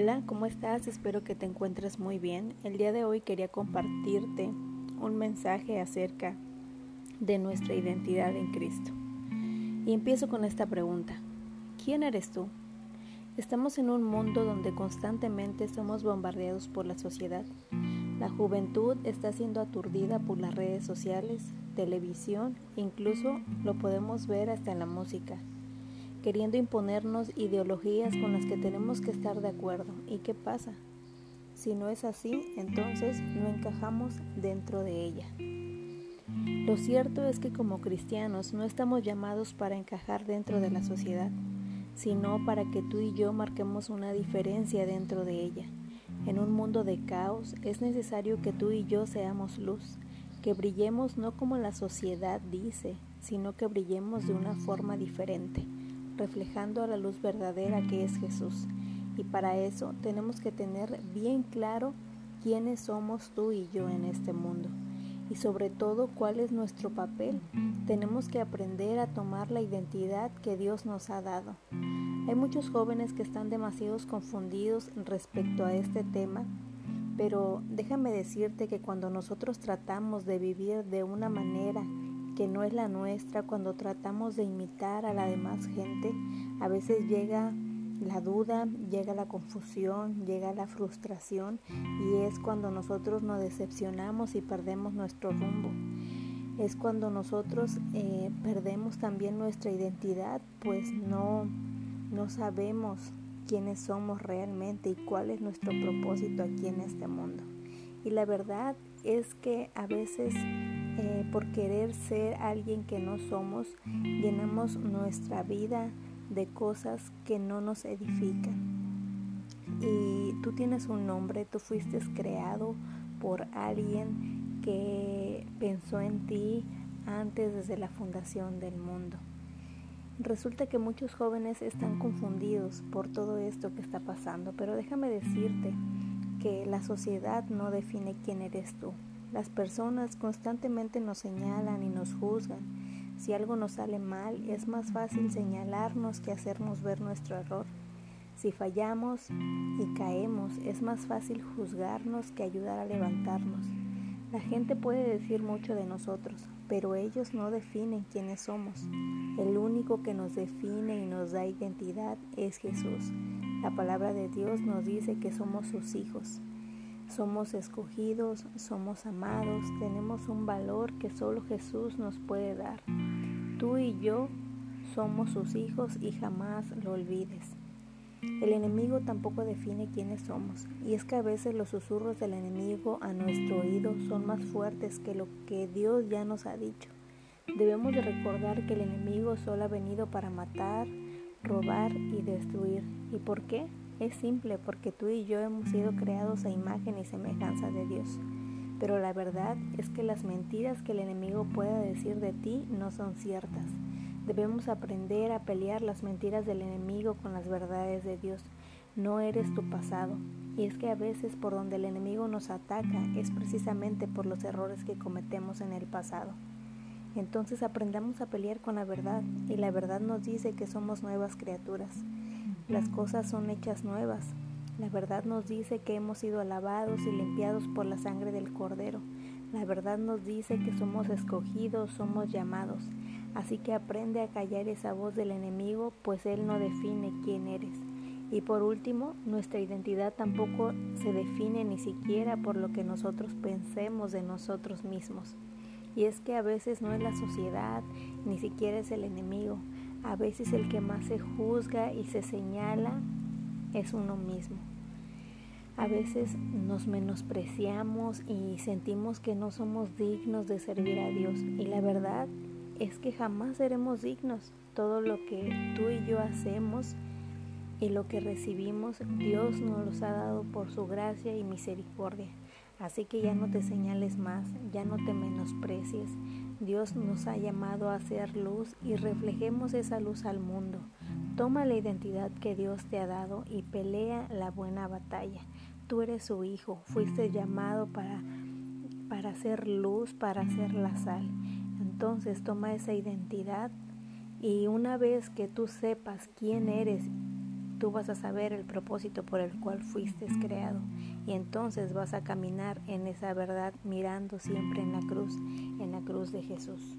Hola, ¿cómo estás? Espero que te encuentres muy bien. El día de hoy quería compartirte un mensaje acerca de nuestra identidad en Cristo. Y empiezo con esta pregunta. ¿Quién eres tú? Estamos en un mundo donde constantemente somos bombardeados por la sociedad. La juventud está siendo aturdida por las redes sociales, televisión, incluso lo podemos ver hasta en la música queriendo imponernos ideologías con las que tenemos que estar de acuerdo. ¿Y qué pasa? Si no es así, entonces no encajamos dentro de ella. Lo cierto es que como cristianos no estamos llamados para encajar dentro de la sociedad, sino para que tú y yo marquemos una diferencia dentro de ella. En un mundo de caos es necesario que tú y yo seamos luz, que brillemos no como la sociedad dice, sino que brillemos de una forma diferente reflejando a la luz verdadera que es Jesús. Y para eso tenemos que tener bien claro quiénes somos tú y yo en este mundo. Y sobre todo cuál es nuestro papel. Tenemos que aprender a tomar la identidad que Dios nos ha dado. Hay muchos jóvenes que están demasiado confundidos respecto a este tema, pero déjame decirte que cuando nosotros tratamos de vivir de una manera que no es la nuestra, cuando tratamos de imitar a la demás gente, a veces llega la duda, llega la confusión, llega la frustración y es cuando nosotros nos decepcionamos y perdemos nuestro rumbo. Es cuando nosotros eh, perdemos también nuestra identidad, pues no, no sabemos quiénes somos realmente y cuál es nuestro propósito aquí en este mundo. Y la verdad es que a veces eh, por querer ser alguien que no somos, llenamos nuestra vida de cosas que no nos edifican. Y tú tienes un nombre, tú fuiste creado por alguien que pensó en ti antes desde la fundación del mundo. Resulta que muchos jóvenes están confundidos por todo esto que está pasando, pero déjame decirte que la sociedad no define quién eres tú. Las personas constantemente nos señalan y nos juzgan. Si algo nos sale mal, es más fácil señalarnos que hacernos ver nuestro error. Si fallamos y caemos, es más fácil juzgarnos que ayudar a levantarnos. La gente puede decir mucho de nosotros, pero ellos no definen quiénes somos. El único que nos define y nos da identidad es Jesús. La palabra de Dios nos dice que somos sus hijos. Somos escogidos, somos amados, tenemos un valor que solo Jesús nos puede dar. Tú y yo somos sus hijos y jamás lo olvides. El enemigo tampoco define quiénes somos, y es que a veces los susurros del enemigo a nuestro oído son más fuertes que lo que Dios ya nos ha dicho. Debemos de recordar que el enemigo solo ha venido para matar, robar y destruir. ¿Y por qué? Es simple porque tú y yo hemos sido creados a imagen y semejanza de Dios. Pero la verdad es que las mentiras que el enemigo pueda decir de ti no son ciertas. Debemos aprender a pelear las mentiras del enemigo con las verdades de Dios. No eres tu pasado. Y es que a veces por donde el enemigo nos ataca es precisamente por los errores que cometemos en el pasado. Entonces aprendamos a pelear con la verdad y la verdad nos dice que somos nuevas criaturas. Las cosas son hechas nuevas. La verdad nos dice que hemos sido alabados y limpiados por la sangre del Cordero. La verdad nos dice que somos escogidos, somos llamados. Así que aprende a callar esa voz del enemigo, pues él no define quién eres. Y por último, nuestra identidad tampoco se define ni siquiera por lo que nosotros pensemos de nosotros mismos. Y es que a veces no es la sociedad, ni siquiera es el enemigo, a veces el que más se juzga y se señala es uno mismo. A veces nos menospreciamos y sentimos que no somos dignos de servir a Dios. Y la verdad es que jamás seremos dignos. Todo lo que tú y yo hacemos y lo que recibimos, Dios nos los ha dado por su gracia y misericordia. Así que ya no te señales más, ya no te menosprecies. Dios nos ha llamado a hacer luz y reflejemos esa luz al mundo. Toma la identidad que Dios te ha dado y pelea la buena batalla. Tú eres su hijo, fuiste llamado para, para hacer luz, para hacer la sal. Entonces toma esa identidad y una vez que tú sepas quién eres tú vas a saber el propósito por el cual fuiste creado y entonces vas a caminar en esa verdad mirando siempre en la cruz, en la cruz de Jesús.